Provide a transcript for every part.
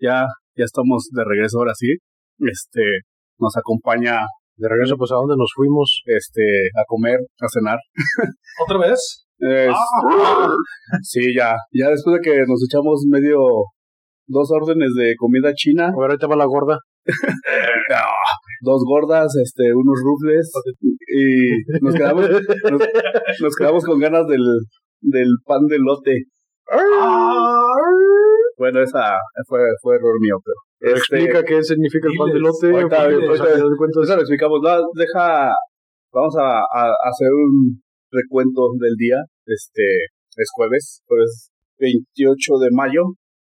Ya, ya estamos de regreso ahora sí. Este, nos acompaña De regreso, pues, ¿a dónde nos fuimos? este, a comer, a cenar. ¿Otra vez? Es- Sí, ya, ya después de que nos echamos medio dos órdenes de comida china, A ver, ahorita va la gorda. ah, dos gordas, este, unos rufles y nos quedamos, nos, nos quedamos con ganas del, del pan de lote. Bueno, esa fue, fue error mío, pero. Este, Explica qué significa el pan de lote. ahorita- ahorita- lo explicamos. No, deja, vamos a, a hacer un recuento del día. Este es jueves, jueves 28 de mayo.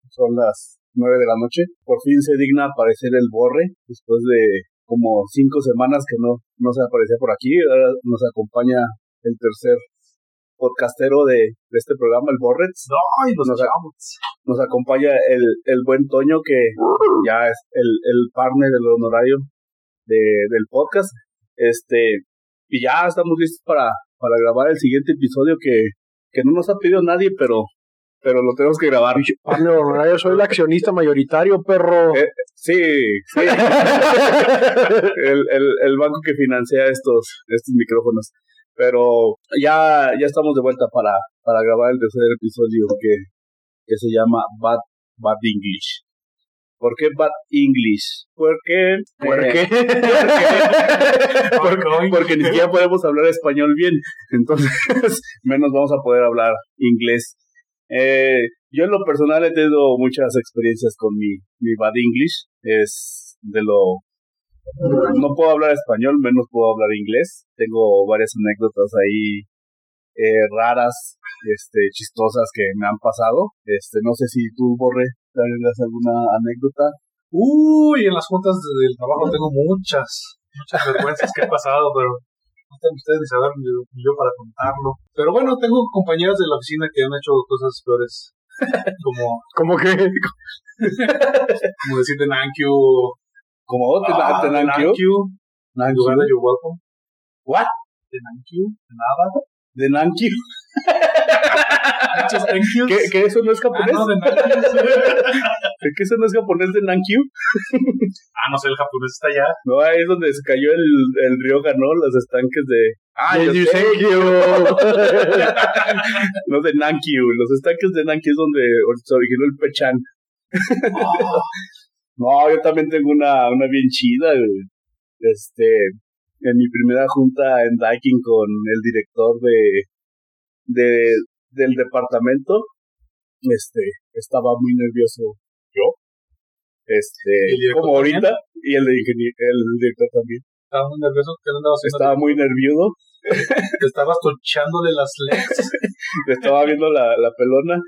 Son las 9 de la noche. Por fin se digna aparecer el borre después de como cinco semanas que no, no se aparecía por aquí. Ahora nos acompaña el tercer podcastero de, de este programa, el Borrets. Ay, los Nos- echamos. Nos acompaña el, el buen Toño, que ya es el, el partner del honorario de, del podcast. Este, y ya estamos listos para, para grabar el siguiente episodio que, que no nos ha pedido nadie, pero, pero lo tenemos que grabar. Partner honorario, soy el accionista mayoritario, perro. Eh, Sí, sí. el, el, el banco que financia estos, estos micrófonos. Pero ya, ya estamos de vuelta para, para grabar el tercer episodio que, que se llama Bad, Bad English. ¿Por qué Bad English? Porque, ¿Por eh, qué? porque, porque ni siquiera podemos hablar español bien. Entonces, menos vamos a poder hablar inglés. Eh, yo en lo personal he tenido muchas experiencias con mi, mi bad English. Es de lo... No puedo hablar español, menos puedo hablar inglés. Tengo varias anécdotas ahí eh, raras, este, chistosas que me han pasado. Este, no sé si tú, Borre, tengas alguna anécdota. Uy, en las juntas del trabajo tengo muchas, muchas vergüenzas que he pasado, pero no están ustedes ni saber ni yo, ni yo para contarlo. Pero bueno, tengo compañeras de la oficina que han hecho cosas peores. Como, ¿Cómo que? como decir de thank you. Como te, Ah, de. Thank En lugar de you're welcome. What? De thank you. De nada. De thank yous. ¿Que, eso no es Ah, japonés? no, de. ¿Que eso no es japonés de Nankyu? ah, no sé, el japonés está allá. No, ahí es donde se cayó el, el río ganó los estanques de... Ah, thank you. no de Nankyu. Los estanques de Nankyu es donde se originó el Pechan. Oh, No, yo también tengo una, una bien chida, güey. Este, en mi primera junta en Daikin con el director de, de, del departamento, este, estaba muy nervioso yo. ¿Y el Este, como también? ahorita, y el, el director también. estaba muy nervioso. ¿Qué andaba haciendo? Estaba muy nervioso, Te estabas tochándole las legs. le estaba viendo la, la pelona.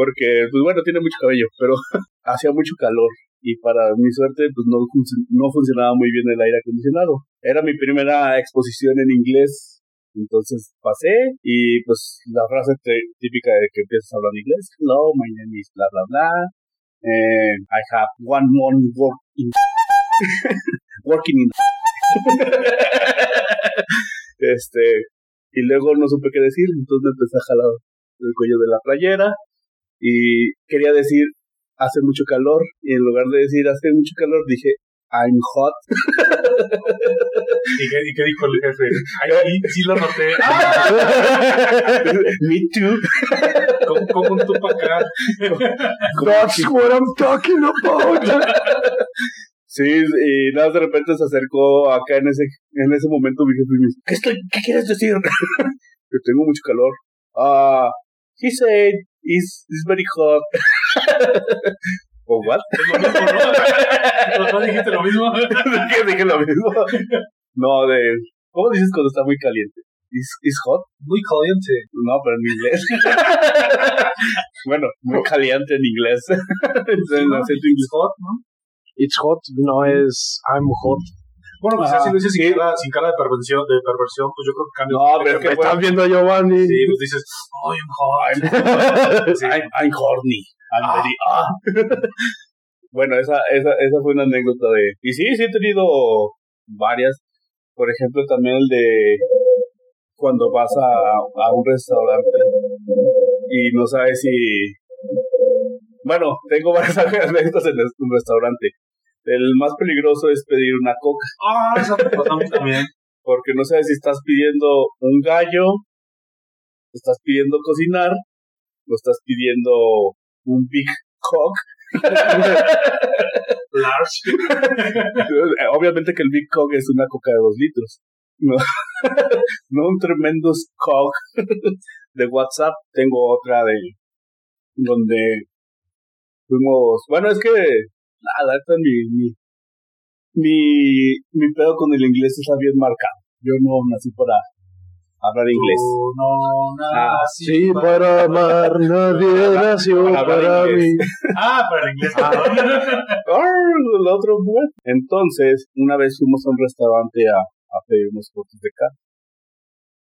Porque, pues bueno, tiene mucho cabello, pero hacía mucho calor. Y para mi suerte, pues no, no funcionaba muy bien el aire acondicionado. Era mi primera exposición en inglés. Entonces pasé y pues la frase típica de que empiezas a hablar inglés. Hello, my name is bla bla bla. And I have one month work in working in este y luego no supe qué decir, entonces me empecé a jalar el cuello de la playera y quería decir hace mucho calor y en lugar de decir hace mucho calor dije I'm hot. ¿Y qué, y qué dijo el jefe? Ay, sí, sí lo noté. Me too. ¿Cómo, cómo un tupa acá? That's what I'm talking about. Sí, y nada, de repente se acercó acá en ese, en ese momento mi jefe y me dice, ¿qué, estoy, ¿qué quieres decir? que tengo mucho calor. Ah, he said, it's, it's very hot. ¿O what? ¿no? ¿Los dos dijiste lo mismo? ¿Qué dije lo mismo? No, de, ¿cómo dices cuando está muy caliente? ¿Is, is hot? Muy caliente. No, pero en inglés. bueno, muy caliente en inglés. en ¿no? acento inglés. Hot, ¿no? It's hot, no es I'm hot. Bueno, pues Ah, así lo dices sin, cara, sin cara de perversión, de perversión, pues yo creo que cambia. No, pero es Me que estás viendo a Giovanni. Sí, pues dices, oh, I'm. Sí. I'm, I'm horny. I'm Ah. very, ah. bueno, esa, esa, esa fue una anécdota de... Y sí, sí he tenido varias. Por ejemplo, también el de cuando vas a, a un restaurante y no sabes si Bueno, tengo varias anécdotas en un restaurante. El más peligroso es pedir una coca. Ah, eso también. Porque no sabes si estás pidiendo un gallo, estás pidiendo cocinar, o estás pidiendo un Big Cock. Large. Obviamente que el Big Cock es una coca de dos litros. No, no un tremendo Cock de WhatsApp. Tengo otra de donde fuimos. Bueno, es que nada, esta es mi, mi, mi, mi pedo con el inglés está bien marcado. Yo no nací para hablar inglés. Tú no Ah, naciste Sí, para amar nadie nació Para mí. Ah, para el inglés. Arr, el otro bueno. Entonces, una vez fuimos a un restaurante a, a pedir unos cortes de carne.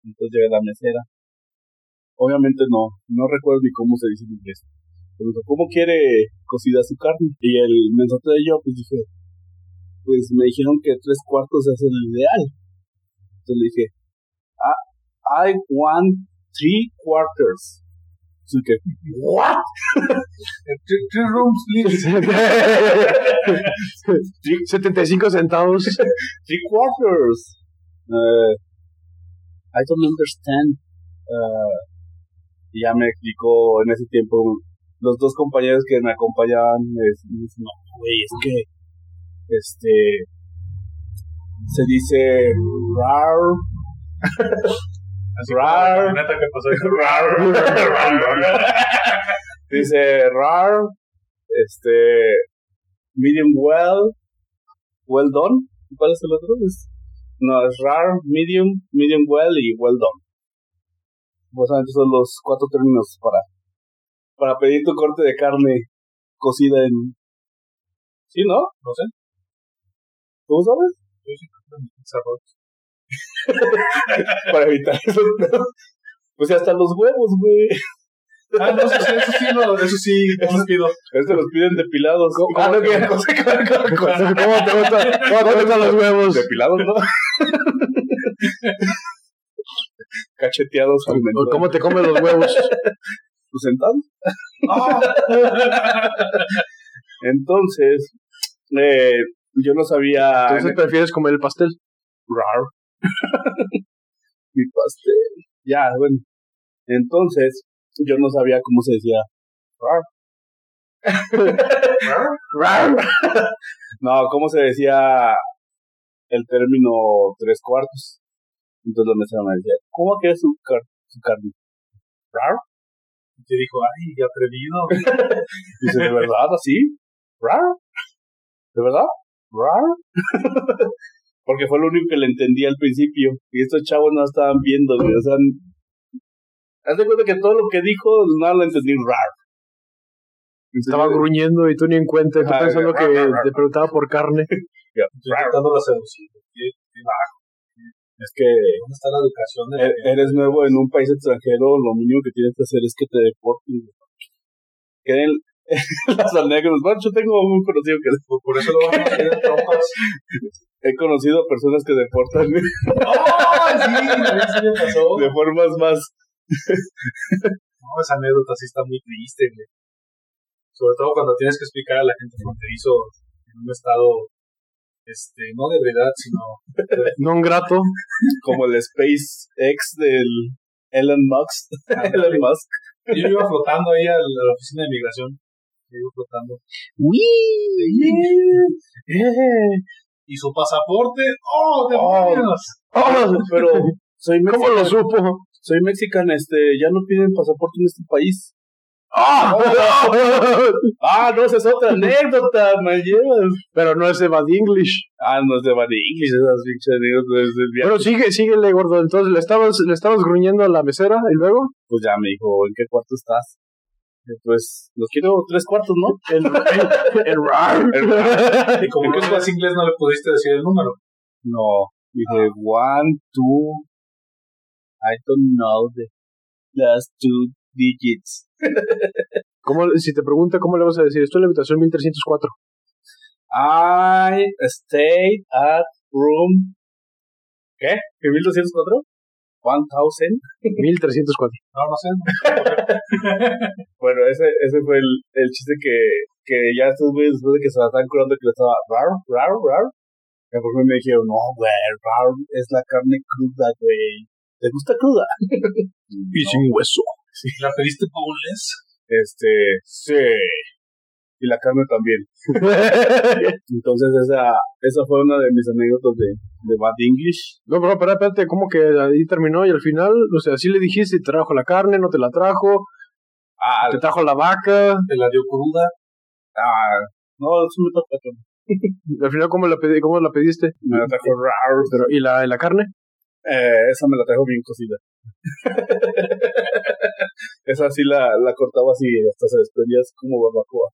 Entonces llega la mesera. Obviamente no, no recuerdo ni cómo se dice en inglés. Dijo, ¿cómo quiere cocida su carne? Y el mensaje de yo, pues dije, pues me dijeron que tres cuartos es el ideal. Entonces le dije, ah, I want three quarters. Así que, ¿what? Three three rooms, please. 75 centavos. three quarters. Uh, I don't understand. Uh, y ya me explicó en ese tiempo los dos compañeros que me acompañaban. Me dicen, no, güey, es que este se dice rar. Rar. camioneta que pasó ahí. rar. dice rar. Este medium well. Well done. ¿Cuál es el otro? Es- no, es rar, medium, medium well y well done. Básicamente son los cuatro términos para, para pedir tu corte de carne cocida en... ¿Sí, no? No sé. ¿Cómo sabes? Cerros. Para evitar esos pedos. Pues hasta los huevos, güey. Ah, no, eso sí, eso sí, no, eso sí, no los pido. Estos los piden depilados. ¿Cómo- Ah, no, cómo que te- con ¿Cómo te gusta- cómo te gustan los huevos? Depilados, ¿no? Cacheteados al ¿O mentón. ¿Cómo te comes los huevos? Pues sentados. Entonces, eh, yo no sabía... Entonces prefieres comer el pastel. Rar. Mi pastel. Ya, bueno. Entonces, yo no sabía cómo se decía rar. Rar. no, cómo se decía el término tres cuartos. Entonces la mesera me decía, ¿cómo que es su, car- su carne? ¿Rar? Y te dijo, ay, qué atrevido. Dice, ¿de verdad así? ¿Rar? ¿De verdad? ¿Rar? Porque fue lo único que le entendí al principio. Y estos chavos no estaban viendo, güey. O sea, haz de cuenta que todo lo que dijo no lo entendí rar. Estaba gruñendo y tú ni en cuenta. y Tú pensando que te preguntaba por carne. Ya, intentando la seducir. ¿Qué- qué- Es que ¿Dónde está la educación de la e- eres nuevo en un país extranjero, lo mínimo que tienes que hacer es que te deporten. Queden las anécdotas. Bueno, yo tengo un conocido que Por, eso lo vamos a en trompas. he conocido a personas que deportan ¡Oh! Sí me pasó. de formas más No, esa anécdota sí está muy triste, güey. Sobre todo cuando tienes que explicar a la gente fronterizo en un estado, este, no de verdad, sino No un grato. como el SpaceX del Elon Musk. Elon Musk. Yo iba flotando ahí a la, oficina de migración. Yo iba flotando. ¿Y su pasaporte? ¡Oh, demonios! Oh, pero soy ¿Cómo lo supo? soy mexicano, este, ya no piden pasaporte en este país. ¡Ah! Ah, no, esa es otra anécdota, me llevas. Pero no es de Bad English. Ah, no es de Bad English, esas pinches anécdotas del viaje. Bueno, sigue, síguele, gordo. Entonces, ¿le estabas, ¿le estabas gruñendo a la mesera y luego? Pues ya me dijo, ¿en qué cuarto estás? Pues, los quiero tres cuartos, ¿no? El, el, el rar. Y como no sabes inglés, no le pudiste decir el número. No, dije, one, two, I don't know the last two digits. ¿Cómo, si te pregunta, ¿cómo le vas a decir? Estoy en la habitación 1304. I stayed at room... ¿Qué? ¿En 1204? 1000. 1304. No, no sé. Bueno, ese, ese fue el, el chiste que, que ya estos güeyes, después de que se la estaban curando, que le estaba rar, rar, rar. Y por mí me dijeron, no, güey, rar es la carne cruda, güey. ¿Te gusta cruda? Y sin hueso. ¿La pediste boneless? Este, sí. Y la carne también. Entonces esa, esa fue una de mis anécdotas de, de Bad English. No, pero espérate, espérate, ¿cómo que ahí terminó y al final, o sea, sí le dijiste, te trajo la carne, no te la trajo, Ah, te trajo la vaca, ¿Te la dio cruda? ah, no, eso me toca. al final, ¿cómo la, pedí, cómo la pediste? Me la trajo rar. Pero, ¿Y la, y la carne? Eh, esa me la trajo bien cocida. esa sí la, la cortaba así, hasta se desprendía así como barbacoa.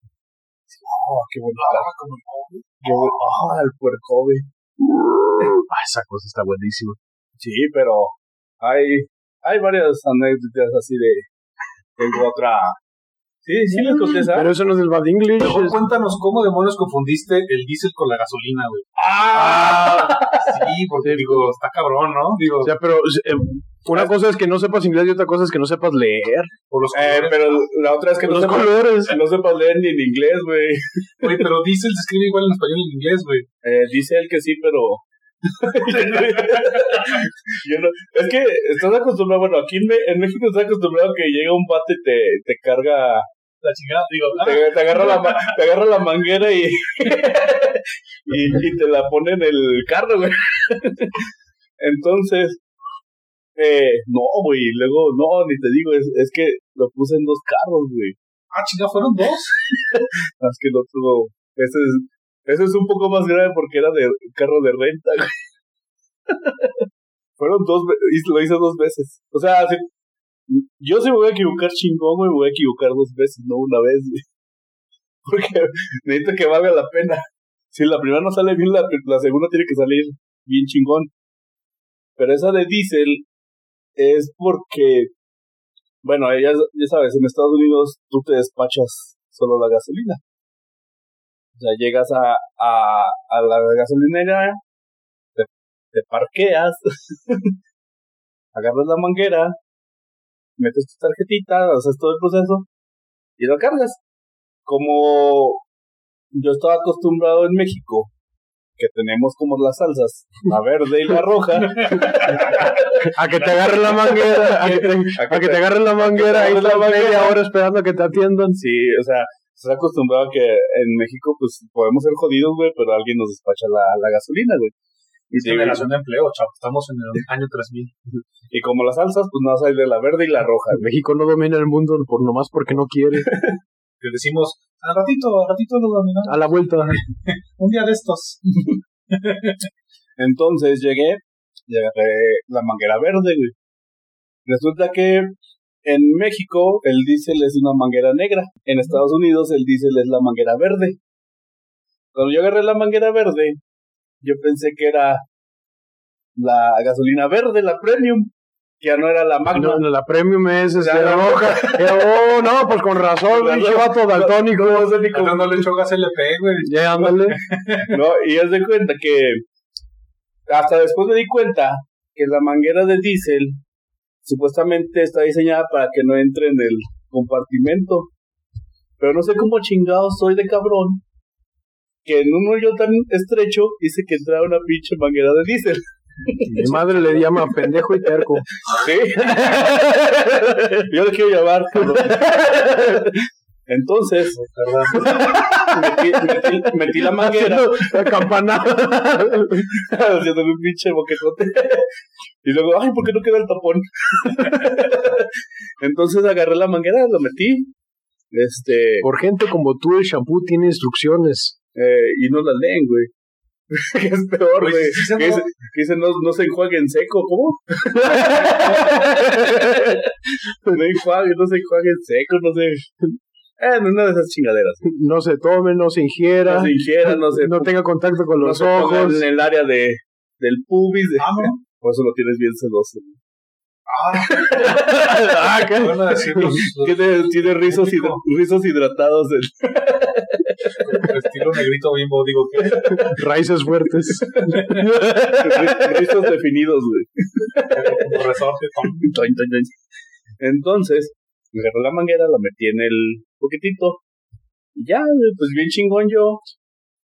Oh, qué bonita. Ah, como el. Qué bu- Ah, el puercobe. Ah, esa cosa está buenísima. Sí, pero hay, hay varias anécdotas así de. Tengo otra. Sí, sí les conté esa. Pero eso no es del Bad English. Mejor es- cuéntanos cómo demonios confundiste el diésel con la gasolina, güey. ¡Ah! Sí, porque digo, está cabrón, ¿no? Digo, O sea, pero eh, una cosa es que no sepas inglés y otra cosa es que no sepas leer. por los Eh, colores. pero la otra es que no Los sepas, colores. no sepas leer ni en inglés, güey. Oye, pero diésel se escribe igual en español y en inglés, güey. Eh, dice él que sí, pero. Yo no- es que estás acostumbrado, bueno, aquí en, México estás acostumbrado que llega un bate y te, te carga, La chingada, digo, ah, te, te agarra la, te agarra la manguera y, y, y te la pone en el carro, güey. Entonces, eh, no, güey, luego, no, ni te digo, es, es que lo puse en dos carros, güey. ah, chinga, fueron dos. Más que el otro, ese es, ese es un poco más grave porque era de carro de renta. Fueron dos, lo hice dos veces. O sea, si- yo si me voy a equivocar chingón, me voy a equivocar dos veces, no una vez, güey. Porque necesito que valga la pena. Si la primera no sale bien, la, la segunda tiene que salir bien chingón. Pero esa de diésel es porque, bueno, ya, ya sabes, en Estados Unidos tú te despachas solo la gasolina. O sea, llegas a, a, a la gasolinera, te, te parqueas, agarras la manguera, metes tu tarjetita, haces todo el proceso y lo cargas. Como yo estaba acostumbrado en México, que tenemos como las salsas, la verde y la roja, A que te agarren la manguera. A que te, a que te agarren la manguera. Ahí estás media manguera. hora esperando a que te atiendan. Sí, o sea, estás acostumbrado a que en México, pues, podemos ser jodidos, güey, pero alguien nos despacha la, la gasolina, güey. Y, Es generación de empleo, chavo. Estamos en el año 3000. y como las salsas, pues nada más hay de la verde y la roja, güey. México no domina el mundo por nomás porque no quiere. Que decimos, al ratito, al ratito lo dominamos. A la vuelta. Un día de estos. Entonces llegué y agarré la manguera verde, güey. Resulta que en México el diésel es una manguera negra. En Estados Unidos el diésel es la manguera verde. Cuando yo agarré la manguera verde, yo pensé que era la gasolina verde, la premium, que ya no era la magna. No, no, la premium es este, no. roja. Oh, no, pues con razón, pinche vato daltónico. Cuando le echó gas LP, güey. Ya, ándale. ¿no? Y haz de cuenta que hasta después me di cuenta que la manguera de diésel supuestamente está diseñada para que no entre en el compartimento. Pero no sé cómo chingados soy de cabrón que en un hoyo tan estrecho dice que entraba una pinche manguera de diésel. Mi madre le llama pendejo y terco. ¿Sí? Yo le quiero llamar, cabrón. Entonces, metí, metí- metí la manguera. Haciendo la campanada. haciéndome un pinche boquetote. Y luego, ay, ¿por qué no queda el tapón? Entonces agarré la manguera, lo metí. Este, Por gente como tú, el shampoo tiene instrucciones. eh, y no la leen, güey. que es peor, güey. que dice, que dice, no, no se enjuague en seco, ¿cómo? no enjuague, no se enjuague en seco, no sé. Eh, una de esas chingaderas. No se tome, no se ingiera. No se ingiera, no se, no tenga contacto con no los se ponga ojos. en el área de, del pubis. de- Ah, ¿no? Por eso lo tienes bien sedoso. Ah, ¿qué? Van a decir los, los- Tiene, tiene rizos, hidra- rizos hidratados. en- el estilo negrito bimbo, digo que Raíces fuertes. ri- rizos definidos, güey. Como resorte. Entonces, agarré la manguera, la metí en el poquitito. Y ya, pues bien chingón yo.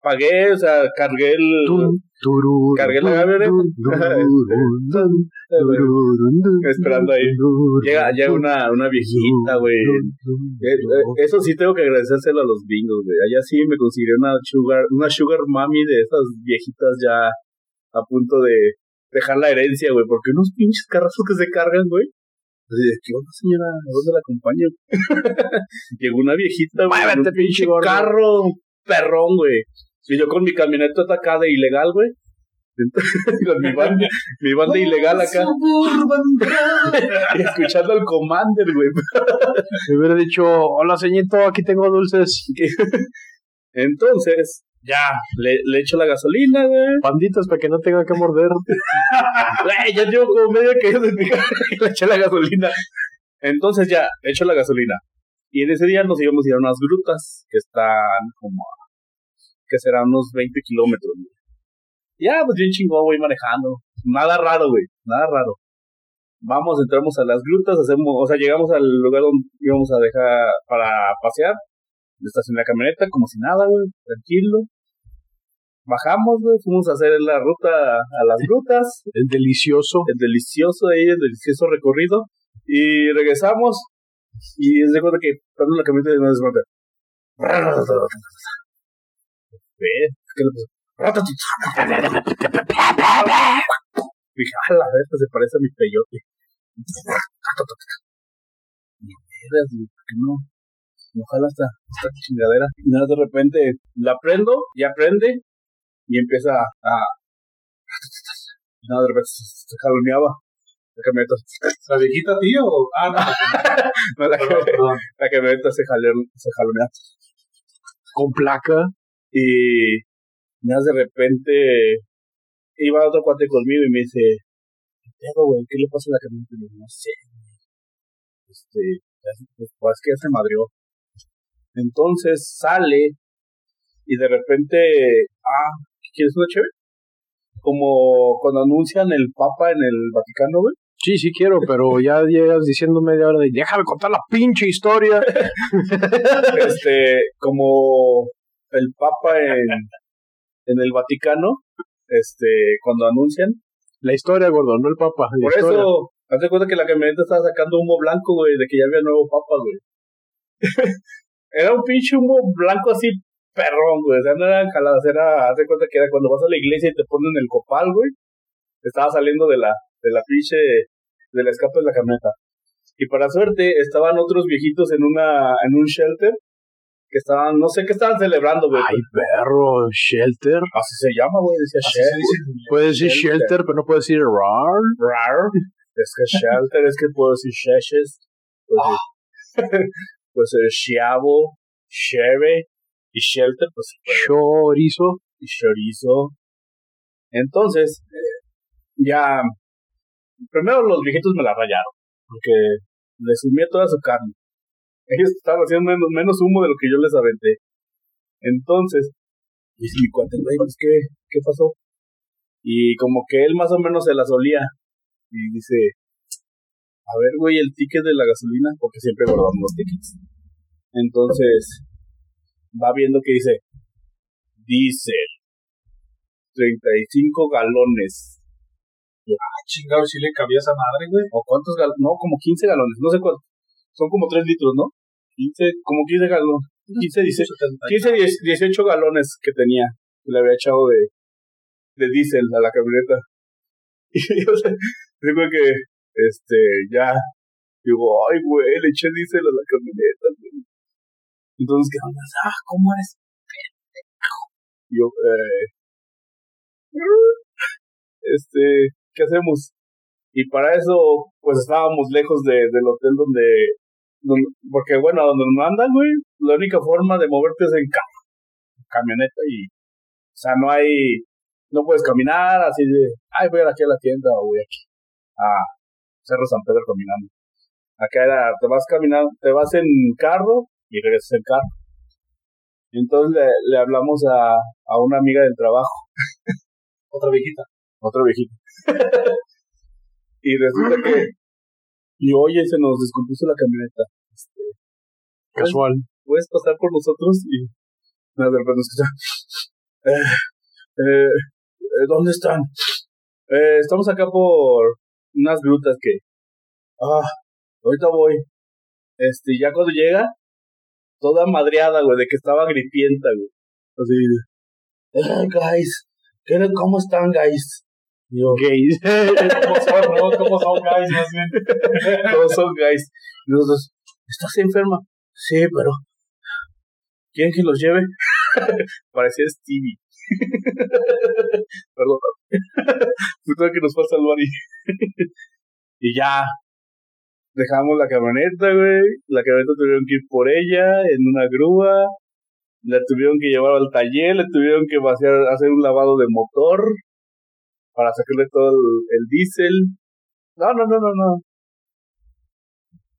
Pagué, o sea, cargué el. Cargué la dun, Esperando ahí. Llega, llega una, una viejita, güey. Eh, eh, Eso sí tengo que agradecérselo a los bingos, güey. Allá sí me consiguió una sugar, una sugar mami de esas viejitas ya a punto de dejar la herencia, güey. Porque unos pinches carrazos que se cargan, güey. Así de, ¿qué onda, señora? ¿A dónde la acompaño? Llegó una viejita, güey. en Muévete, un pinche gordo. carro perrón, güey. Y yo con mi camioneta atacada de ilegal, güey. con mi banda, mi banda ilegal acá. y escuchando al Commander, güey. Me hubiera dicho, hola, señito, aquí tengo dulces. Entonces, ya, le, le echo la gasolina, güey. Panditas para que no tenga que morder. Güey, ya llevo como carro y le eché la gasolina. Entonces ya, le echo la gasolina. Y en ese día nos íbamos a ir a unas grutas que están como a, que serán unos 20 kilómetros, güey. Ya, pues bien chingón, voy manejando. Nada raro, güey, nada raro. Vamos, entramos a las grutas, hacemos, o sea, llegamos al lugar donde íbamos a dejar para pasear. Estacioné la camioneta como si nada, güey, tranquilo. Bajamos, güey, fuimos a hacer la ruta a las grutas El delicioso. el delicioso ahí, el delicioso recorrido. Y regresamos. Y se cuenta que cuando la camioneta de una desmonta. ¿Qué le pasó? Dije, a la vez, se parece a mi peyote. Y ¿por qué no? Ojalá esta, esta chingadera. Y nada, de repente la prendo, ya prende, y empieza a. Y nada, de repente se, jaloneaba la camioneta. ¿La viejita tío? Ah, no. No, la, perdón. la camioneta se, jalea- se jalonea. Con placa. Y nada, de repente iba otro cuate conmigo y me dice, ¿qué güey? ¿Qué le pasa a la camioneta? Y no sé. Este, pues, pues, es que ya se madrió. Entonces sale y de repente, ah, ¿quieres una chévere? Como cuando anuncian el Papa en el Vaticano, güey. Sí, sí quiero, pero ya llegas diciendo media hora de déjame contar la pinche historia. este, como el Papa en, en el Vaticano, este, cuando anuncian. La historia, gordo, no el papa. La Por historia. eso, hazte cuenta que la camioneta estaba sacando humo blanco, güey, de que ya había nuevo Papa, güey. era un pinche humo blanco así, perrón, güey. O sea, no eran jaladas, era, hazte cuenta que era cuando vas a la iglesia y te ponen el copal, güey. Estaba saliendo de la, de la pinche, de la escape de la camioneta. Y para suerte, estaban otros viejitos en una, en un shelter, que estaban, no sé qué estaban celebrando, güey. Ay, perro, shelter. Así se llama, güey, decía shelter. Puedes decir Shelter. shelter, pero no puedes decir rar. Rar. Es que shelter, es que puedo decir sheshes. Pues, pues el cheve y shelter, pues Chorizo. y chorizo. Entonces, eh, ya, primero los viejitos me la rayaron, porque les sumía toda su carne. Ellos estaban haciendo menos, menos humo de lo que yo les aventé. Entonces, dice mi cuate, güey, pues, ¿qué, ¿qué pasó? Y como que él más o menos se la solía. Y dice, a ver, güey, el ticket de la gasolina, porque siempre guardamos los tickets. Entonces, va viendo que dice, diésel, 35 galones. Ah, chingado, si le cabía esa madre, güey. ¿O cuántos galones? No, como 15 galones, no sé cuántos. Son como 3 litros, ¿no? 15, como 15 galones. 15, 16, 15, 10, 18 galones que tenía, que le había echado de, de diésel a la camioneta. Y o sea, digo que, este, ya, digo, ay, güey, le eché diésel a la camioneta, güey. Entonces, ¿qué onda? Ah, ¿cómo eres? Yo, eh, este, ¿qué hacemos? Y para eso, pues estábamos lejos de, del hotel donde, donde, porque bueno, a donde nos mandan, güey, la única forma de moverte es en carro, camioneta y, o sea, no hay, no puedes caminar así de, ay, voy aquí a la tienda o voy aquí a Cerro San Pedro caminando. Acá era, te vas caminando, te vas en carro y regresas en carro. Entonces le, le hablamos a, a una amiga del trabajo, Otra viejita. otro viejito. Y resulta que, y oye, se nos descompuso la camioneta. Este, Casual. ¿Puedes pasar por nosotros? Y nada, de repente escucha, eh, eh, eh, ¿dónde están? Eh, estamos acá por unas grutas que, ah, ahorita voy. Este, ya cuando llega, toda madreada, güey, de que estaba gripienta, güey. Así, eh, guys, ¿qué, ¿cómo están, guys? Yo, Gays. ¿Cómo son, no? ¿Cómo son, guys? Todos son guys. Y nosotros, ¿estás enferma? Sí, pero. ¿Quieren que los lleve? Parecía Stevie. Perdón. Puta que nos fue a salvar y. ya. Dejamos la camioneta, güey. La camioneta tuvieron que ir por ella en una grúa. La tuvieron que llevar al taller, le tuvieron que vaciar, hacer un lavado de motor para sacarle todo el, el diésel. No, no, no, no, no.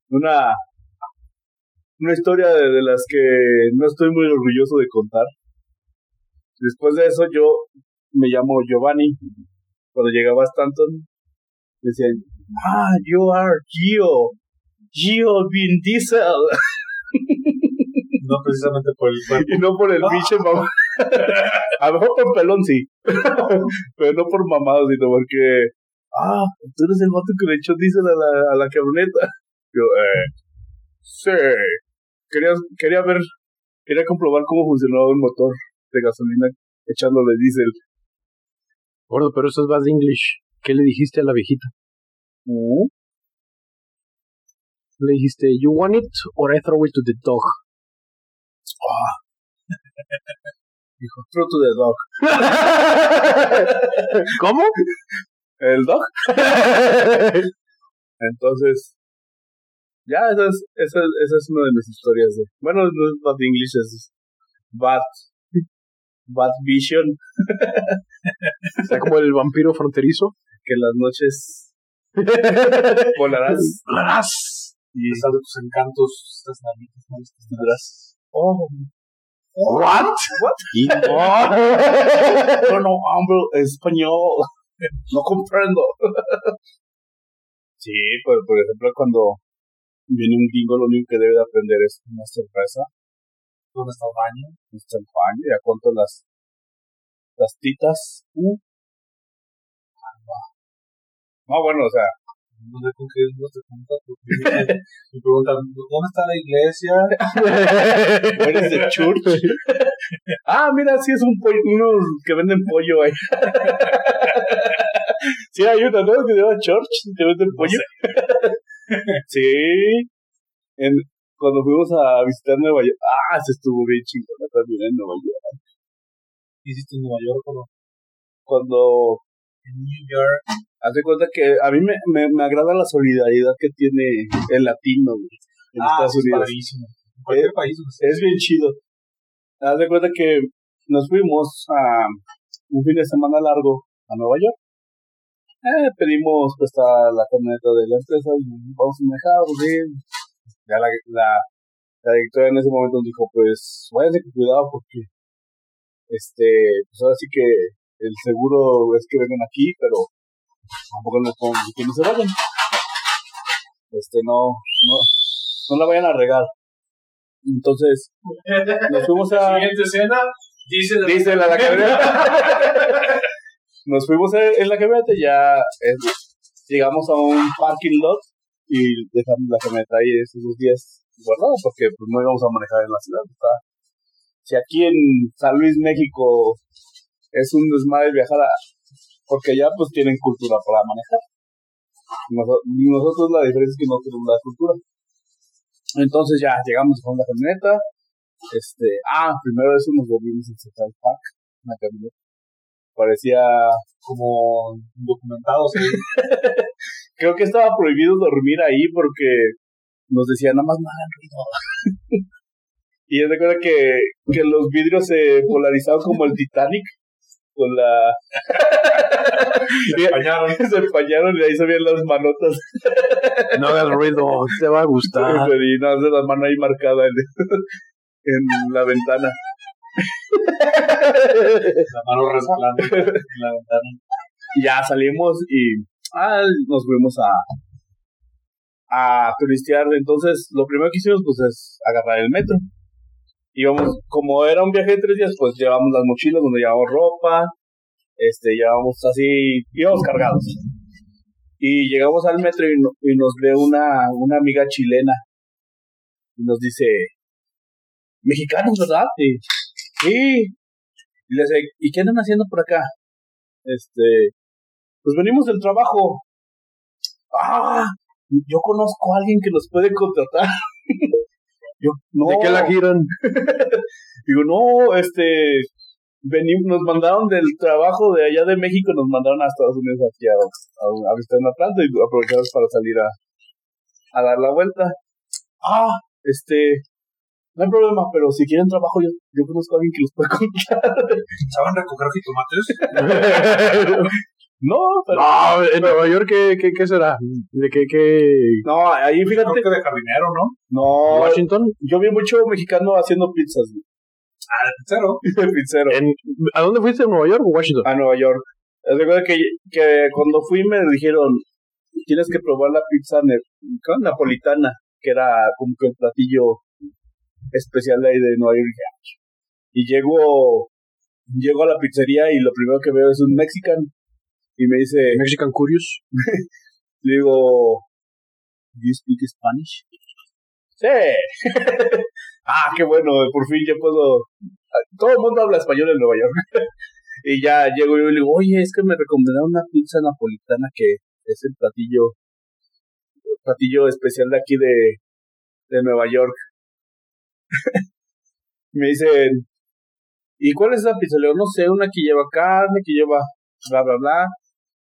Una, una historia de las que no estoy muy orgulloso de contar. Después de eso yo me llamo Giovanni. Cuando llegaba a Stanton, decían, ah, you are Gio. Gio Vin Diesel. No precisamente por el cuerpo. y no por el pinche mamá. A lo mejor por pelón sí. Pero no por mamado, sino porque, ah, tú eres el vato que le echó diésel a la, a la camioneta. Yo, eh, sí. Quería, quería ver, quería comprobar cómo funcionaba un motor de gasolina echándole diésel. Gordo, pero eso es bad English. ¿Qué le dijiste a la viejita? Uh, Le dijiste, you want it or I throw it to the dog. dijo, throw to the dog. ¿Cómo? ¿El dog? Entonces, ya, esa es, esa, es- esa es una de mis historias. De, bueno, no es bad English, es bad, bad vision, O sea, como el vampiro fronterizo. que en las noches volarás ¡Larás! y A pesar de tus encantos, estas narices no estas tendrás. Oh, ¿What? What? Y- yo no hablo español, no comprendo. sí, pero por ejemplo, cuando viene un gringo, lo único que debe de aprender es una cerveza. ¿Dónde está el baño? está el baño, ya cuánto las las titas. Uh. No, bueno, o sea, No sé con qué no te preguntas. porque Me preguntan, ¿dónde está la iglesia? eres de church. ah, mira, sí es un pollo, unos que venden pollo ahí. sí, hay uno, ¿no? Que se llama Church, que venden pollo. sí. En, cuando fuimos a visitar Nueva York, ah, se estuvo bien chingona también en Nueva York. ¿Qué hiciste en Nueva York o no? Cuando En New York. Haz de cuenta que a mí me, me, me agrada la solidaridad que tiene el latino güey, en ah, Estados es Unidos. padrísimo. En cualquier Eh, país. Es bien chido. Haz de cuenta que nos fuimos a un fin de semana largo a Nueva York. Eh, pedimos prestar la camioneta de la empresa y vamos a manejar, pues bien. Ya la, la, la directora en ese momento nos dijo, pues váyanse con cuidado porque este, pues ahora sí que el seguro es que vengan aquí, pero tampoco les podemos decir que no se vayan. Este, no, no, no la vayan a regar. Entonces, nos fuimos a... Siguiente escena. Dice la Dice la, la camioneta. Nos fuimos en la camioneta ya eh, llegamos a un parking lot y dejamos la camioneta ahí esos días guardada porque pues, no íbamos a manejar en la ciudad. está- Si aquí en San Luis, México, es un desmadre viajar a... Porque allá pues tienen cultura para manejar. Noso- nosotros la diferencia es que no tenemos la cultura. Entonces ya llegamos con la camioneta, este, ah, primero eso nos volvimos en Central Park, una camioneta. Parecía, como documentados ahí. Creo que estaba prohibido dormir ahí porque nos decían nada más no hagan ruido. y es de acuerdo que, que los vidrios se polarizaban como el Titanic con la Se empañaron. se empañaron y ahí se las manotas No hagas ruido, te va a gustar. y no hace la mano ahí marcada en, en la ventana. La mano resbalando en la ventana. Ya salimos y nos fuimos a, a turistear. Entonces, lo primero que hicimos, pues, es agarrar el metro. Íbamos, como era un viaje de tres días, pues llevamos las mochilas donde llevamos ropa, este, llevamos así, íbamos cargados. Y llegamos al metro y, y nos ve una, una amiga chilena. Y nos dice, mexicanos, ¿verdad? Y, sí. Y le dice, ¿y qué andan haciendo por acá? Este, pues venimos del trabajo. Ah, yo conozco a alguien que nos puede contratar. yo, no. ¿De qué la giran? Digo, no, este, venimos, nos mandaron del trabajo de allá de México, nos mandaron a Estados Unidos aquí a, a, a visitar una planta y aprovechamos para salir a, a dar la vuelta. Ah, este, no hay problema, pero si quieren trabajo, yo, yo conozco a alguien que los puede contratar. ¿Saben recoger jitomates? No, pero, no, en Nueva York, ¿qué, qué, qué será? ¿De qué, qué? no, ahí Creo fíjate, que de jardinero, ¿no? no, ¿Washington? yo vi mucho mexicano haciendo pizzas, Ah, de pizzero. pizzero. En- ¿A dónde fuiste? ¿En Nueva York o Washington? a Nueva York. Recuerda que, que cuando fui me dijeron, tienes que probar la pizza napolitana, que era como que el platillo especial de ahí de Nueva York. Y "Ah". Y llego, llego a la pizzería y lo primero que veo es un mexican. Y me dice, Mexican Curious. le digo, ¿Do you speak Spanish? Sí. ah, qué bueno, por fin ya puedo. Todo el mundo habla español en Nueva York. y ya llego yo y le digo, oye, es que me recomendaron una pizza napolitana que es el platillo, el platillo especial de aquí de, de Nueva York. me dicen, ¿y cuál es la pizza? Le digo, no sé, una que lleva carne, que lleva bla, bla, bla.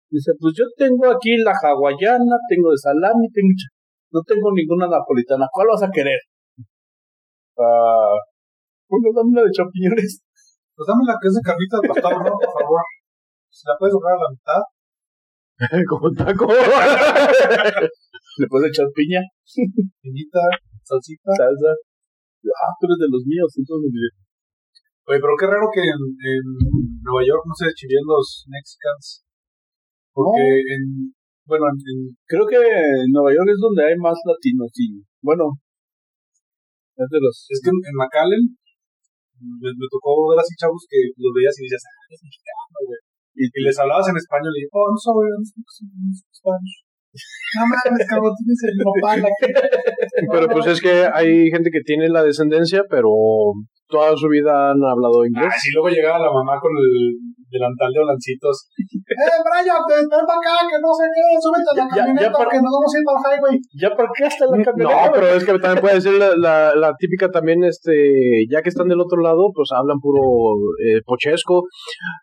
Dice, pues yo tengo aquí la hawaiana, tengo de salami, tengo... ch- No tengo ninguna napolitana. ¿Cuál vas a querer? Ah... bueno, dame una de champiñones. Pues dame la que es de carnita al pastor, ¿no? Por favor. Si la puedes doblar a la mitad. Como taco. Le puedes echar piña, Piñita, salsita. salsa. Ah, tú eres de los míos, entonces... Oye, pero qué raro que en, en Nueva York no se chivían los Mexicans. Porque en. Bueno, en, en- Creo que en Nueva York es donde hay más latinos y... Bueno... Es de los... es que en, en McAllen me, me tocó ver así chavos que los veías y dices, ah, es mexicano, güey. Y, y les hablabas en español y oh, no soy, no soy, no soy Spanish. No mames, cabrón, tienes el nopal aquí. Pero pues es que hay gente que tiene la descendencia, pero toda su vida han hablado inglés. Ah, sí, luego llegaba la mamá con el delantal de holancitos. ¡Eh, Brian, ven ven para acá, que no sé qué! ¡Súbete a la Ya- ya camioneta para- que nos vamos a ir para el highway! ¿Ya para qué hasta la No, camioneta? pero es que también puede ser la, la, la típica también, este, ya que están del otro lado, pues hablan puro eh, pochesco.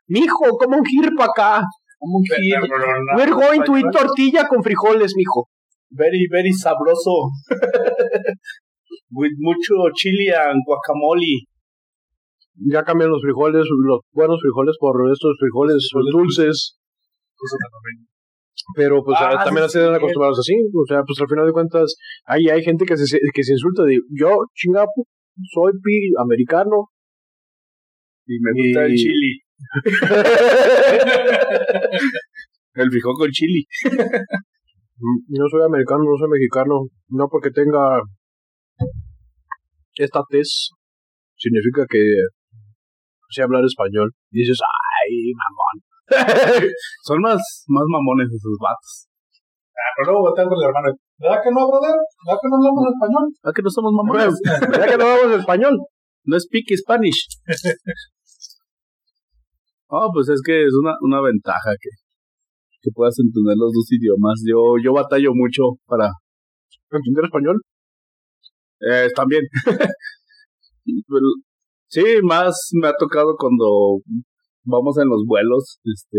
Mijo, como un gir para acá. Como un no, We're going to eat tortilla con frijoles, mijo. Very, very sabroso. With mucho chili and guacamole. Ya cambian los frijoles, los buenos frijoles por estos frijoles dulces. Pero pues Ah, también sí, se sí. acostumbrados así. O sea, pues al final de cuentas, hay, hay gente que se, que se insulta de yo, chingapo, soy pi americano. Y me gusta Y- el chili. el frijol con chili. No soy americano, no soy mexicano. No porque tenga esta tez, significa que sé hablar español. Y dices, ay, mamón. Son más, más mamones esos vatos. Ah, pero luego voltean con el hermano. ¿Verdad que no, brother? ¿Verdad que no hablamos español? ¿A que no somos mamones? ¿Verdad que no hablamos español? No speak Spanish. Oh, pues es que es una, una ventaja que, que puedas entender los dos idiomas. Yo, yo batallo mucho para ¿Entender español? Eh, también. Sí, más me ha tocado cuando vamos en los vuelos, este,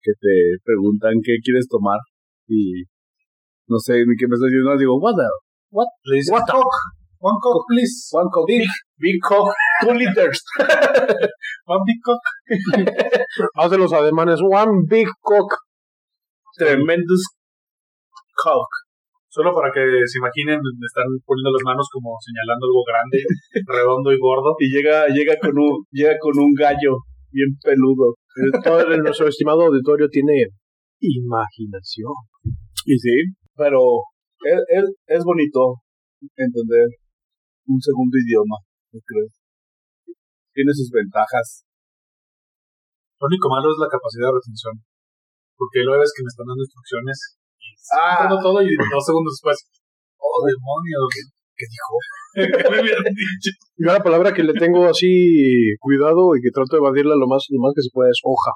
que te preguntan qué quieres tomar y no sé ni qué me estás diciendo, digo, what the, Le dices, What Coke. One Coke, please. one coke, big, big coke, two liters. One Big Coke. Hace los ademanes, one big cock. Tremendous coke. Solo para que se imaginen, me están poniendo las manos como señalando algo grande, redondo y gordo. Y llega, llega con un, llega con un gallo bien peludo. Todo el- nuestro estimado auditorio tiene Imaginación. Y sí, pero es, es, es bonito entender un segundo idioma, yo creo. Tiene sus ventajas. Lo único malo es la capacidad de retención. Porque luego ves que me están dando instrucciones Ah. todo y dos segundos después. Oh, demonios. ¿Qué dijo? ¿Qué me hubieran dicho? Yo la palabra que le tengo así cuidado y que trato de evadirla lo más, lo más que se puede es hoja.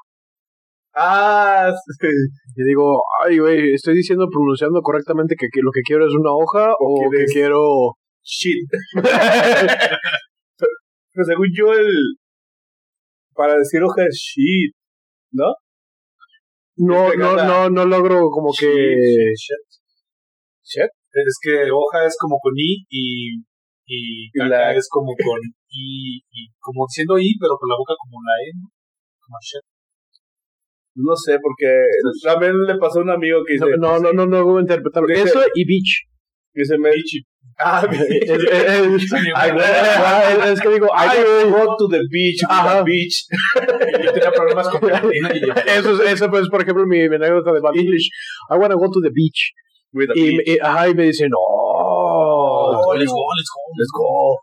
Ah, sí. Y digo, ay, güey, estoy diciendo, pronunciando correctamente que, que lo que quiero es una hoja o, que quiero... shit. Pero según yo, el. Para decir hoja es shit, ¿no? No, Este no, no, no logro como que... Shit, shit. Es que hoja es como con I y, y caca la- es como con I, y como diciendo I, pero con la boca como la E, ¿no? Como shit. No sé, porque también le pasó a un amigo que dice. No, no, no, no logro interpretarlo. Dice- Eso y beach. Que se me. Ah, Es, es- es- Ay, güey. es que digo, I güey. go to the beach, Ajá. the beach. Yo tenía problemas con Eso es, eso es, por ejemplo, mi, mi anécdota de Bad English. I wanna go to the beach. With the Y, beach. y- ajá, y me dicen, Oh, no. let's go, let's go. Let's go.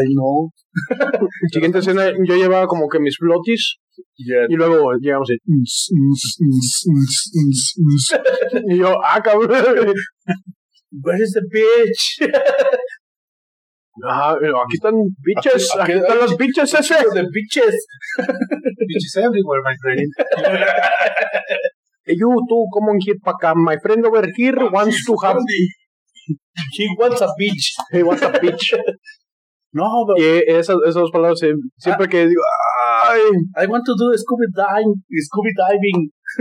I know. Siguiente escena, yo llevaba como que mis flotis Yeah. y luego llegamos y... Y yo, ah, cabrón. Where is the beach? Ajá, pero aquí están biches, Aquí- aquí aquí- están los biches ese. the beaches. Bitches everywhere, my friend. Y you, tú, come on here para acá. My friend over here wants to have... He wants a beach. He wants a bitch. No, but Y esas, esas dos palabras, siempre que digo, ay, I want to do scuba diving. Scuba diving.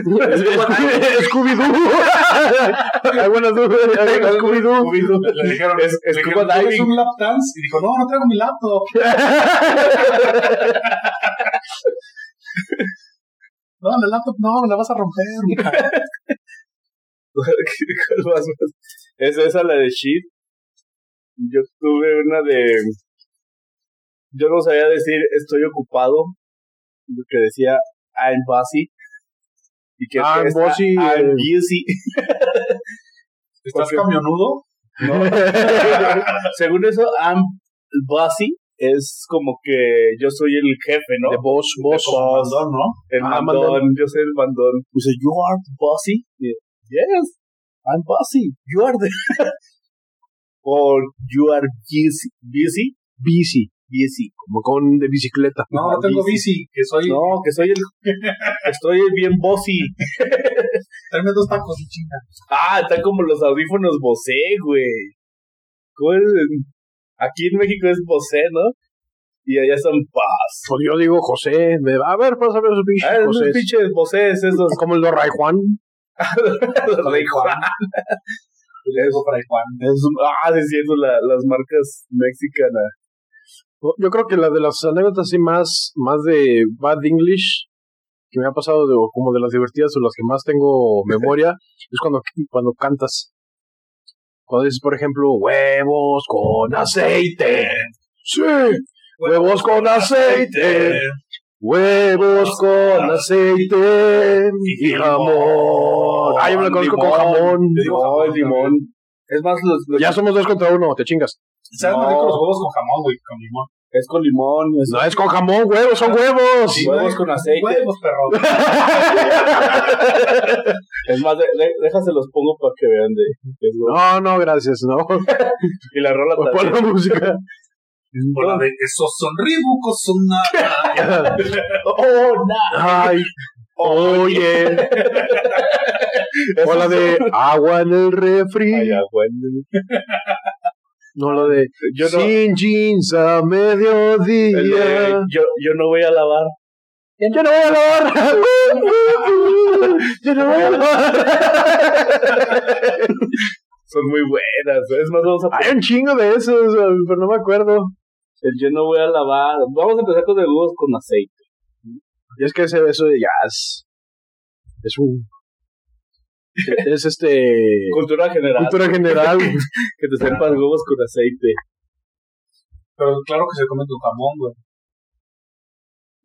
Scooby-Doo. Le dijeron, Es- le scuba dijeron, ¿quieres diving. un lap dance? Y dijo, no, no traigo mi laptop. No, la laptop no, me la vas a romper. Es esa la de shit. Yo tuve una de. Yo no sabía decir estoy ocupado. Lo que decía I'm busy. Y que I'm esta, busy, I'm eh. busy. ¿Estás Porque- camionudo? ¿no? Según eso, I'm busy es como que yo soy el jefe, ¿no? The boss, boss. Como mandón, ¿no? El Ah, mandón, mandón. yo soy el mandón. Dice, you are bossy. Yes, I'm bossy. You are the... Or you are busy. Busy. Busy. Busy. Como con de bicicleta. No, no tengo bici, que soy... No, que soy el... Estoy bien bossy. Tráeme dos tacos y chinga. Ah, están como los audífonos Bose, güey. Aquí en México es Bose, ¿no? Y allá son Paz. Pues yo digo José. Me, a ver, pasa a ver esos Ah, bichos. esos pinches Bose, esos. Como el de Ray Juan. los Rey Juan. Le digo para Juan. Es un- ah, sí, es cierto, la- las marcas mexicanas. Yo creo que la de las anécdotas así más, más de Bad English que me ha pasado de, o como de las divertidas o las que más tengo memoria es cuando, cuando cantas. Cuando dices, por ejemplo, huevos con aceite. Sí, huevos con aceite. Huevos con aceite y jamón. Ah, yo me lo conozco con jamón. No, jamón el limón. Es más, los, los- Ya somos dos contra uno, te chingas. ¿Sabes No. rico los huevos con jamón, güey? Con limón. Es con limón. Es, No es con jamón, huevos, son huevos. Sí, huevos con aceite. Huevos, perro. es más, de, de- déjaselos pongo para que vean de. No, no, gracias, no. Y la rola Pon también. la música. Por la de esos son ribucos, son nada. Oh, nah. Ay, oye. O la de agua en el refri. Ay, ya, bueno. No, la de Yo no. sin jeans a de, mediodía. yo, yo no voy a lavar. Yo no voy a lavar. Yo no voy a lavar. Son muy buenas. Es más, vamos a Hay un chingo de esos, pero no me acuerdo. el yo no voy a lavar. Vamos a empezar con el huevos con aceite. Y es que ese eso de jazz es un. Es este. Cultura general. Cultura general. Que te sepas huevos con aceite. Pero claro que se come tu jamón, güey.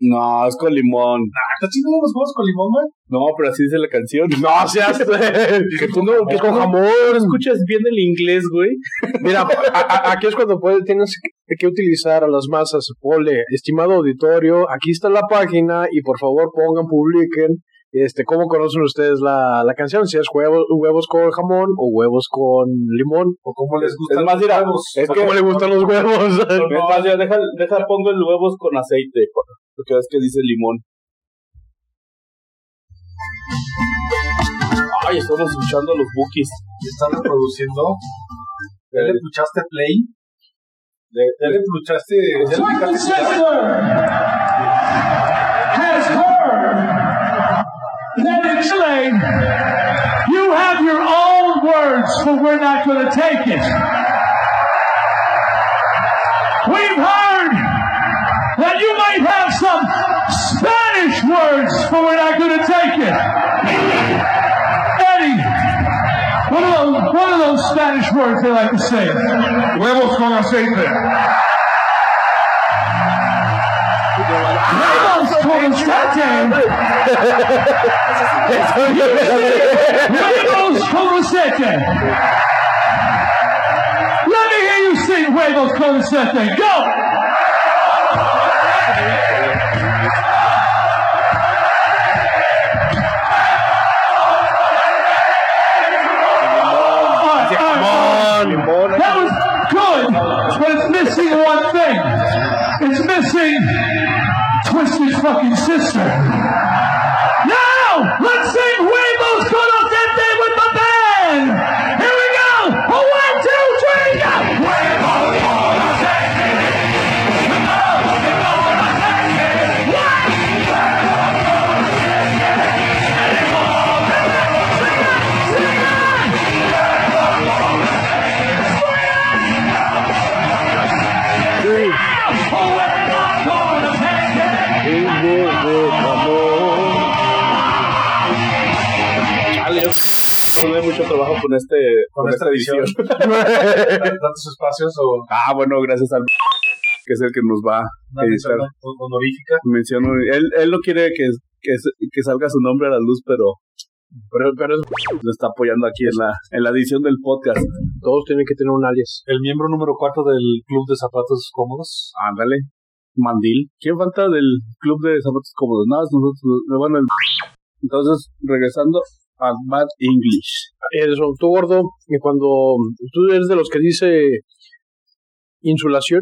No, es con limón. Ah, ¿Estás chingando los huevos con limón, güey? No, pero así dice la canción. No seas. que tú no, que es con No jamón. escuchas bien el inglés, güey. Mira, a- a- aquí es cuando puedes, tienes que- utilizar a las masas. Ponle, estimado auditorio, aquí está la página y por favor pongan, publiquen. Este, ¿Cómo conocen ustedes la, la canción? Si es huevos, huevos con jamón o huevos con limón. ¿O cómo les gustan Es más, los mira, huevos? es ¿O que- ¿Cómo le gustan los huevos? Es más, ya deja, deja, pongo el huevos con aceite. Porque ves que dice limón. Ay, estamos escuchando los bookies. ¿Están reproduciendo? ¿Ya le puchaste play? ¿Ya le puchaste? ¿Ya le picaste that in Chile you have your own words, but we're not going to take it. We've heard that you might have some Spanish words, but we're not going to take it. Eddie, what are those, what are those Spanish words they like to say? Huevos con aceite. Huevos con aceite. Huevos con aceite. Let me hear you sing huevos con aceite. Go! Edición? ¿Tantos espacios o Ah, bueno, gracias al que es el que nos va a una editar. honorífica? Menciono, él, él no quiere que, que, que salga su nombre a la luz, pero Pero, pero es- lo está apoyando aquí en la, en la edición del podcast. todos tienen que tener un alias. El miembro número cuatro del Club de Zapatos Cómodos. Ándale. Mandil. ¿Quién falta del club de zapatos cómodos? Nada, nosotros. eh, Bueno, el- entonces, regresando Bad English. Eso, tú gordo, y cuando tú eres de los que dice insulación,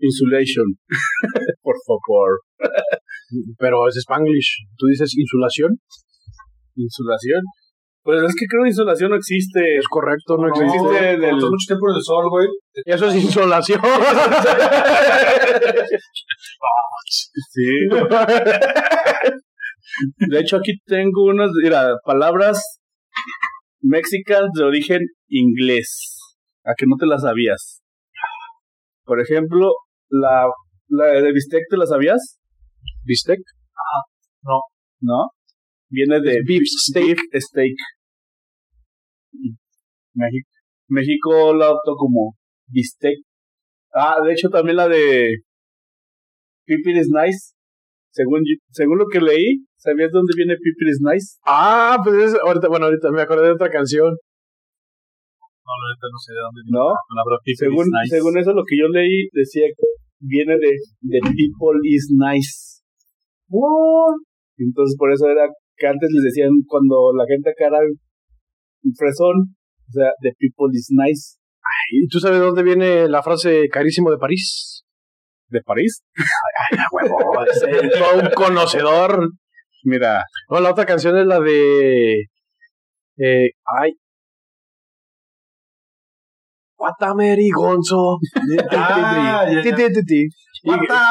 Insulation. Por favor. pero es spanglish, tú dices insulación, ¿Insulación? Pues es que creo que insulación no existe. es correcto, no, No, existe. como del- estás mucho tiempo en el sol, güey. Eso es insolación. Sí. De hecho, aquí tengo unas, mira, palabras mexicanas de origen inglés. A que no te las sabías. Por ejemplo, la, la de bistec, ¿te la sabías? Bistec, ¿No? Viene de beef steak. beef steak. México, México la adoptó como bistec. Ah, de hecho también la de Pipir is nice. Según, según lo que leí, ¿sabías dónde viene Pipir is nice? Ah, pues es, ahorita, bueno, ahorita me acordé de otra canción. No, la neta no sé de dónde viene ¿No? la palabra people Según, is nice. según eso, lo que yo leí decía que viene de, de People is nice. Entonces, por eso era que antes les decían cuando la gente acá era un fresón, o sea, the People is nice. ¿Y tú sabes dónde viene la frase carísimo de París? ¿De París? Todo un conocedor. Mira, No, la otra canción es la de. Eh, ay. Guatameri Gonzo.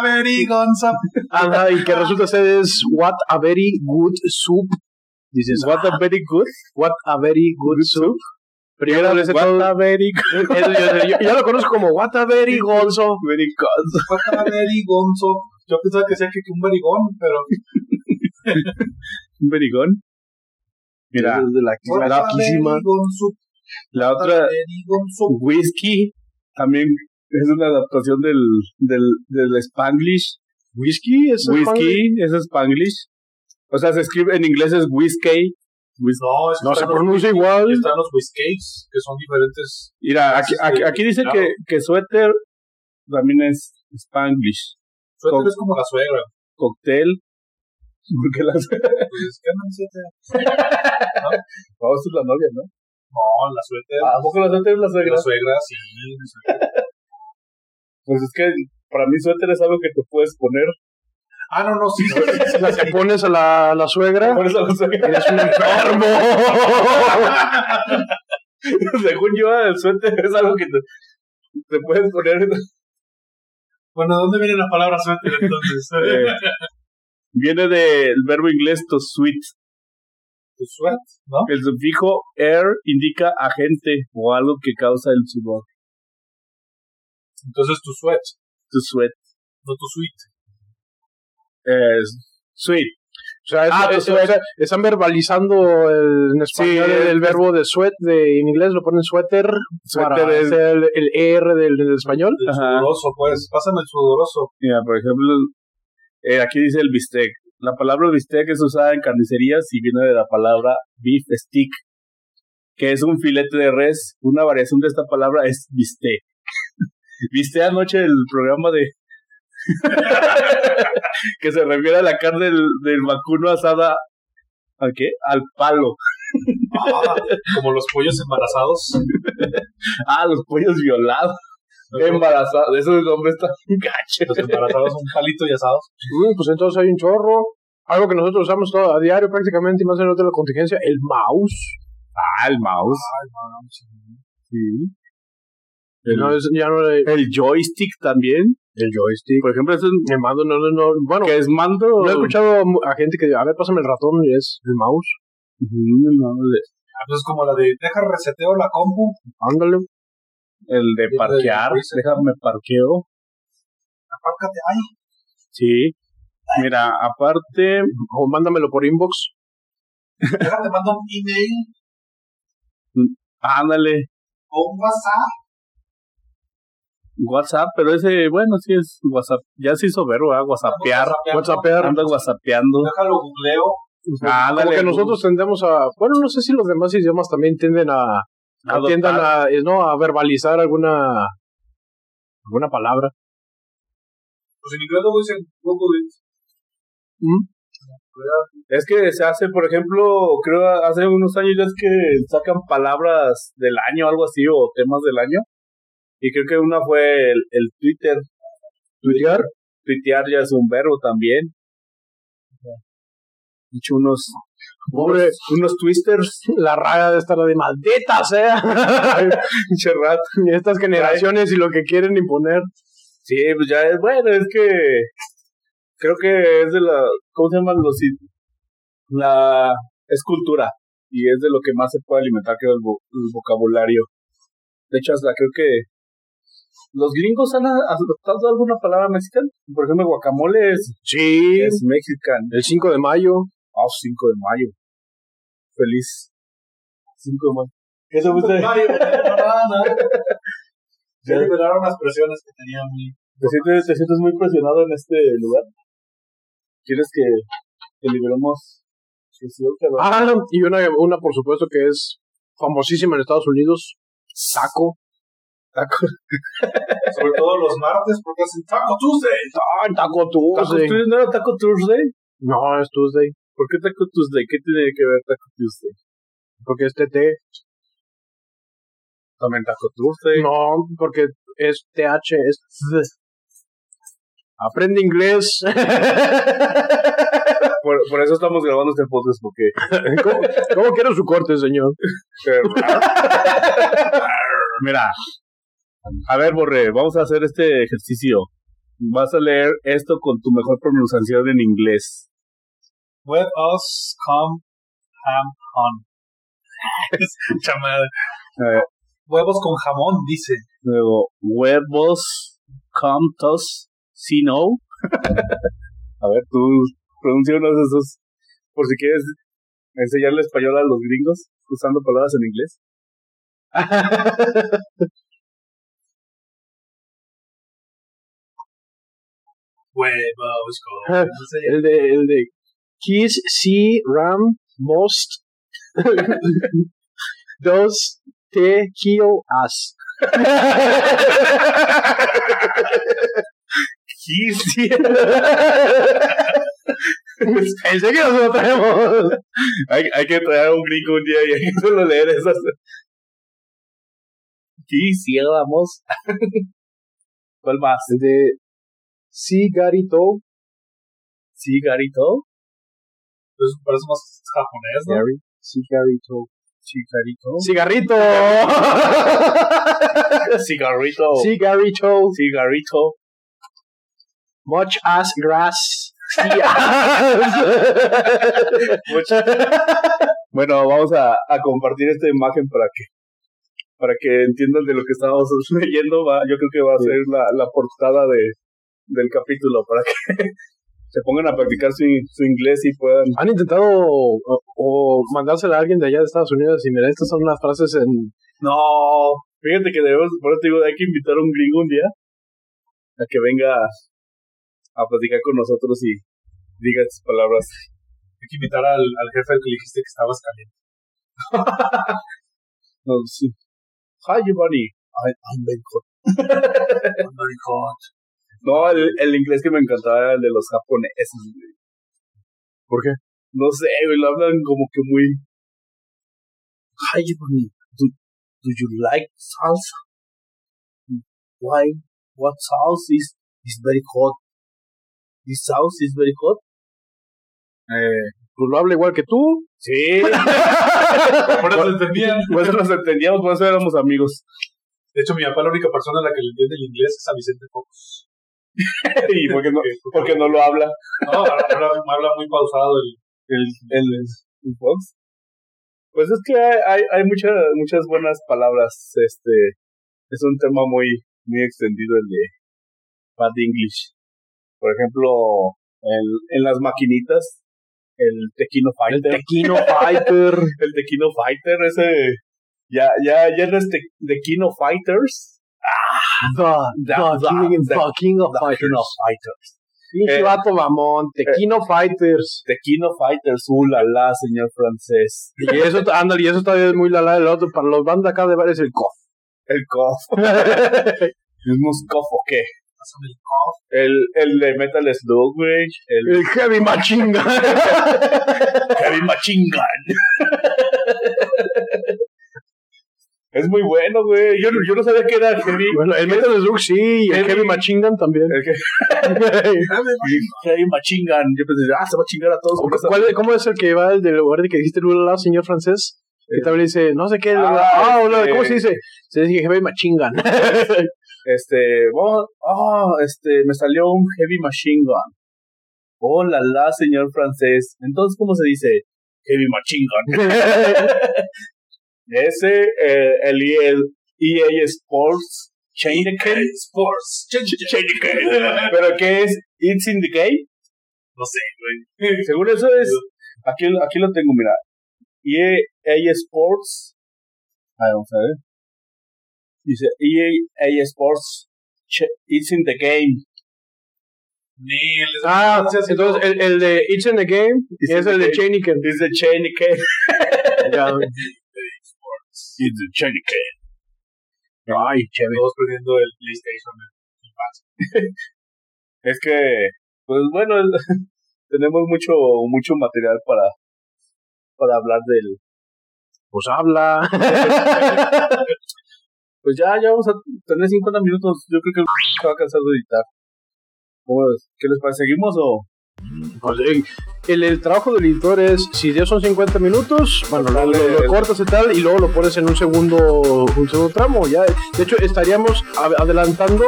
Very gonza. Ajá, y que resulta ser es What a very good soup. Dices, what a very good. What a very good soup. Yo, le eso yo, yo- yo lo conozco como What a very gonzo. Very a very gonzo. Yo pensaba que decía que que un verigón, pero. Very good. Mira, Es de la gonzo. la What a otra, gonzo. whisky, también es una adaptación del, del, del Spanglish. Whisky es Whisky es Spanglish. O sea, se escribe en inglés es whiskey. Whis- No, es que No se los pronuncia igual. Están los whiskays, que son diferentes. Mira, aquí, aquí, aquí dice Claro. que, que suéter también es Spanglish. Suéter Con- es como la suegra. Cóctel. Porque las. Pues, ¿qué andan siete? Vamos, es la novia, ¿no? No, la suéter. ¿A poco la suéter es la suegra? La suegra, sí. la suegra. Pues es que para mí suéter es algo que te puedes poner. Ah, no, no, sí. La que pones a la, la suegra. Pones a la suegra. Eres un enfermo. Según yo, el suéter es algo que te, te puedes poner. Bueno, ¿de dónde viene la palabra suéter entonces? Eh, viene del verbo inglés to sweat. Tu sweat, ¿no? El sufijo air indica agente o algo que causa el sudor. Entonces tu sweat, To sweat. no tu sweet. Es sweet. O sea, es- Ah, es- o sea, están verbalizando el, en español Sí, el, verbo de sweat, de, en inglés lo ponen suéter, Suéter para es- el, el ER del, del español. El Ajá. sudoroso, pues. Pásame el sudoroso. Mira, por ejemplo, eh, aquí dice el bistec. La palabra bistec es usada en carnicerías y viene de la palabra beef stick, que es un filete de res. Una variación de esta palabra es bistec. Viste anoche el programa de que se refiere a la carne del, del vacuno asada ¿a qué? Al palo. Ah, como los pollos embarazados. Ah, los pollos violados. Embarazados. Esos nombres están gachos. Los embarazados un palito y asados. Mm, pues entonces hay un chorro. Algo que nosotros usamos todo a diario prácticamente y más en otra la contingencia, el mouse. Ah, el mouse. Sí. El, No, es- ya no le- el joystick también. El joystick. Por ejemplo, es un, El mando, no, no, no. Bueno, que es mando. no he escuchado a gente que diga, a ver, pásame el ratón y es el mouse. Ujú, no, de- Entonces, como la de deja reseteo la compu. Ándale. el de de parquear. Razer. Déjame parqueo. Apárcate ahí. Sí. Mira, aparte, O mándamelo por inbox. Déjate, mando un email ándale, o un WhatsApp. WhatsApp, pero ese, bueno, sí es WhatsApp. Ya se hizo verbo, ¿eh? WhatsAppear. WhatsAppear. Anda WhatsAppeando. Déjalo googleo. Ah, Como que nosotros tendemos a, bueno, no sé si los demás idiomas también tienden a, tiendan a, eh, no, a verbalizar alguna, alguna palabra. Pues en inglés luego dicen Google. ¿Mm? Es que se hace, por ejemplo, creo hace unos años ya es que sacan palabras del año, algo así, o temas del año. Y creo que una fue el, el Twitter. Tuitear. Tuitear ya es un verbo también. Hecho unos, Pobre, unos twisters. la raya de estar de maldita sea. Pinche rat. Y Estas generaciones y lo que quieren imponer. Sí, pues ya es bueno, es que creo que es de la, ¿cómo se llaman los? La, es cultura y es de lo que más se puede alimentar, creo, el, vo- el vocabulario. De hecho, hasta creo que los gringos han adoptado alguna palabra mexicana. Por ejemplo, guacamole es, Sí. es mexican. El 5 de mayo. Ah, 5 de mayo. Feliz. 5 de mayo. ¿Qué gusta? Nada. Ya liberaron las presiones que tenía mi. ¿Te sientes, ¿Te sientes muy presionado en este lugar? ¿Quieres que, que liberemos? Ah, y una, una por supuesto que es famosísima en Estados Unidos. Taco. Taco. Sobre todo los martes, porque hacen Taco Tuesday. Ah, Taco ¿Taco Tuesday. Tuesday? ¿No era Taco Tuesday? No, es Tuesday. ¿Por qué Taco Tuesday? ¿Qué tiene que ver Taco Tuesday? Porque es TT. También Taco Tuesday. No, porque es TH, es. Aprende inglés. Por, por eso estamos grabando este podcast, porque... ¿Cómo, cómo quiero su corte, señor? Mira. A ver, Borre, vamos a hacer este ejercicio. Vas a leer esto con tu mejor pronunciación en inglés. With us come ham on. Eh, Huevos con jamón, dice. Luego, huevos, cantos, si no. a ver, tú pronuncia uno de esos. Por si quieres enseñarle español a los gringos usando palabras en inglés. Huevos con. No sé. El de, el de Kiss, C, Ram, Most, Dos, Te, Kill, As. Sí, Enseguida se lo traemos. hay, hay que traer a un gringo un día y hay que solo leer esas. Sí, sí, vamos. ¿Cuál más? El de Cigarito, ¿Cigarito? Pues parece más japonés, ¿no? Gary, Cigarito. ¿Cigarito? Cigarrito. Cigarrito. Cigarito. Cigarito. Much as grass. Bueno, vamos a, a compartir esta imagen para que para que entiendan de lo que estamos leyendo. Va, yo creo que va a ser la, la portada de, del capítulo para que se pongan a practicar su, su inglés y puedan. Han intentado o, o mandársela a alguien de allá de Estados Unidos y mira, estas son las frases en... No, fíjate que debemos, por eso te digo, hay que invitar a un gringo un día a que venga a platicar con nosotros y diga estas palabras. Hay que invitar al, al jefe al que le dijiste que estabas caliente. No, sí. Hi, Giovanni. I, I'm very hot. I'm very hot. No, el, el inglés que me encantaba era el de los japoneses, güey. ¿Por qué? No sé, güey, lo hablan como que muy... Hi, Giovanni. Do, do you like salsa? Why? What sauce is, is very hot? This sauce is very hot? Eh, pues lo habla igual que tú. Sí. Por eso entendían. Por eso nos entendíamos, por eso éramos amigos. De hecho, mi papá, la única persona a la que le entiende el inglés es a Vicente Fox. y porque no, porque no lo habla. No, habla, habla muy pausado el, el, el, el Fox. Pues es que hay, hay, muchas, muchas buenas palabras. Este es un tema muy, muy extendido el de Bad English. Por ejemplo, en, en las maquinitas, el Tequino El Fighter. Tequino Fighter. el Tequino Fighter, ese ya, ya, ya no es Te- Tequino Fighters. The, the, The- king, the- king of The fighters. Tequino Fighters. Pinche Eh, vato mamón. Tequino Fighters. Tequino Fighters, uh, la la, señor francés. Y eso, ándale, y eso todavía es muy la la del otro. Para los bandas acá de bar es el cof. El cof. ¿Es Muskov o qué? El cof. El, el de Metal Slug, güey. El El Heavy Machine Gun. Heavy Machine Gun. es muy bueno, güey. Yo, no- yo no sabía que era Heavy. bueno, el Metal Slug sí, y el Heavy- Gun también. El que- Heavy Machine Gun. Yo pensé, ah, se va a chingar a todos. ¿O con esa- ¿Cuál, ¿Cómo es el que va el del lugar de que dijiste Lula, señor francés? Que Eh, también dice, no sé qué. ah, Ah, hola, este- ¿cómo se dice? Se dice Heavy Machine Gun. Este, oh, oh, este, me salió un Heavy Machine Gun. Oh, la la, señor francés. Entonces, ¿cómo se dice? Heavy Machine Gun. Ese, eh, el, el EA Sports Chain Sports. ¿Pero qué es? ¿It's in the game? No sé, güey. Según eso es. Aquí, aquí lo tengo, mira. EA Sports. A ver, vamos a ver. Dice EA Sports. Ch- It's in the game. Ni el de ah, entonces el, el de It's in the Game It's es el de. Chainiken. It's the chain game. Ay, chévere. Todos perdiendo el PlayStation. Es que, pues bueno, tenemos mucho, mucho material para, para hablar del. Pues habla. Pues ya, ya vamos a tener 50 minutos. Yo creo que se va a cansar de editar. ¿Cómo ves? ¿Qué les parece? ¿Seguimos o.? Pues, eh, el, el trabajo del editor es, si ya son 50 minutos, bueno, lo, lo- lo cortas y tal, y luego lo pones en un segundo, un segundo tramo. Ya, de hecho, estaríamos a- adelantando,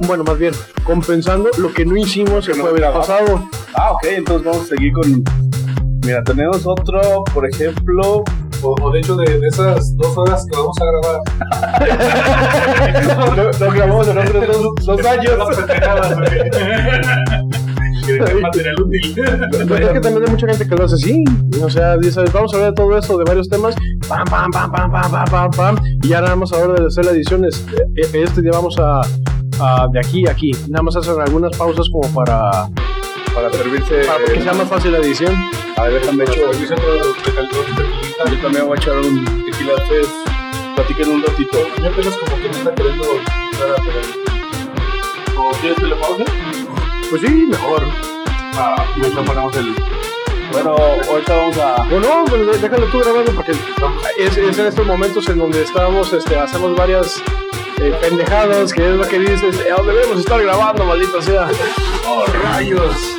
bueno, más bien, compensando lo que no hicimos el Que no jueves grabamos. pasado. Ah, ok, entonces vamos a seguir con. Mira, tenemos otro, por ejemplo. O, o de hecho, de, de esas dos horas que vamos a grabar. Lo, lo grabamos en otros dos, dos años. Las. Que material útil. Pero es que también hay mucha gente que lo hace así. O sea, dice, vamos a hablar de todo esto, de varios temas. Pam, pam, pam, pam, pam, pam, pam, pam. Y ya nada más ahora de hacer la edición, es- eh, este día vamos a, ah, de aquí a aquí. Nada más hacen algunas pausas como para, Para servirse. para que sea más fácil la edición. A ver, déjame tequilita. Yo también voy a echar un tequila. Ustedes platiquen un ratito. Ya apenas como que me está queriendo a. ¿O quieres que le? Pues sí, mejor. Ah, mientras ponemos el... Bueno, ahorita vamos a. Bueno, pues déjalo tú grabando porque es, es en estos momentos en donde estamos, este, hacemos varias eh, pendejadas, que es lo que dices, "Eh, debemos estar grabando, maldita sea. ¡Oh, rayos!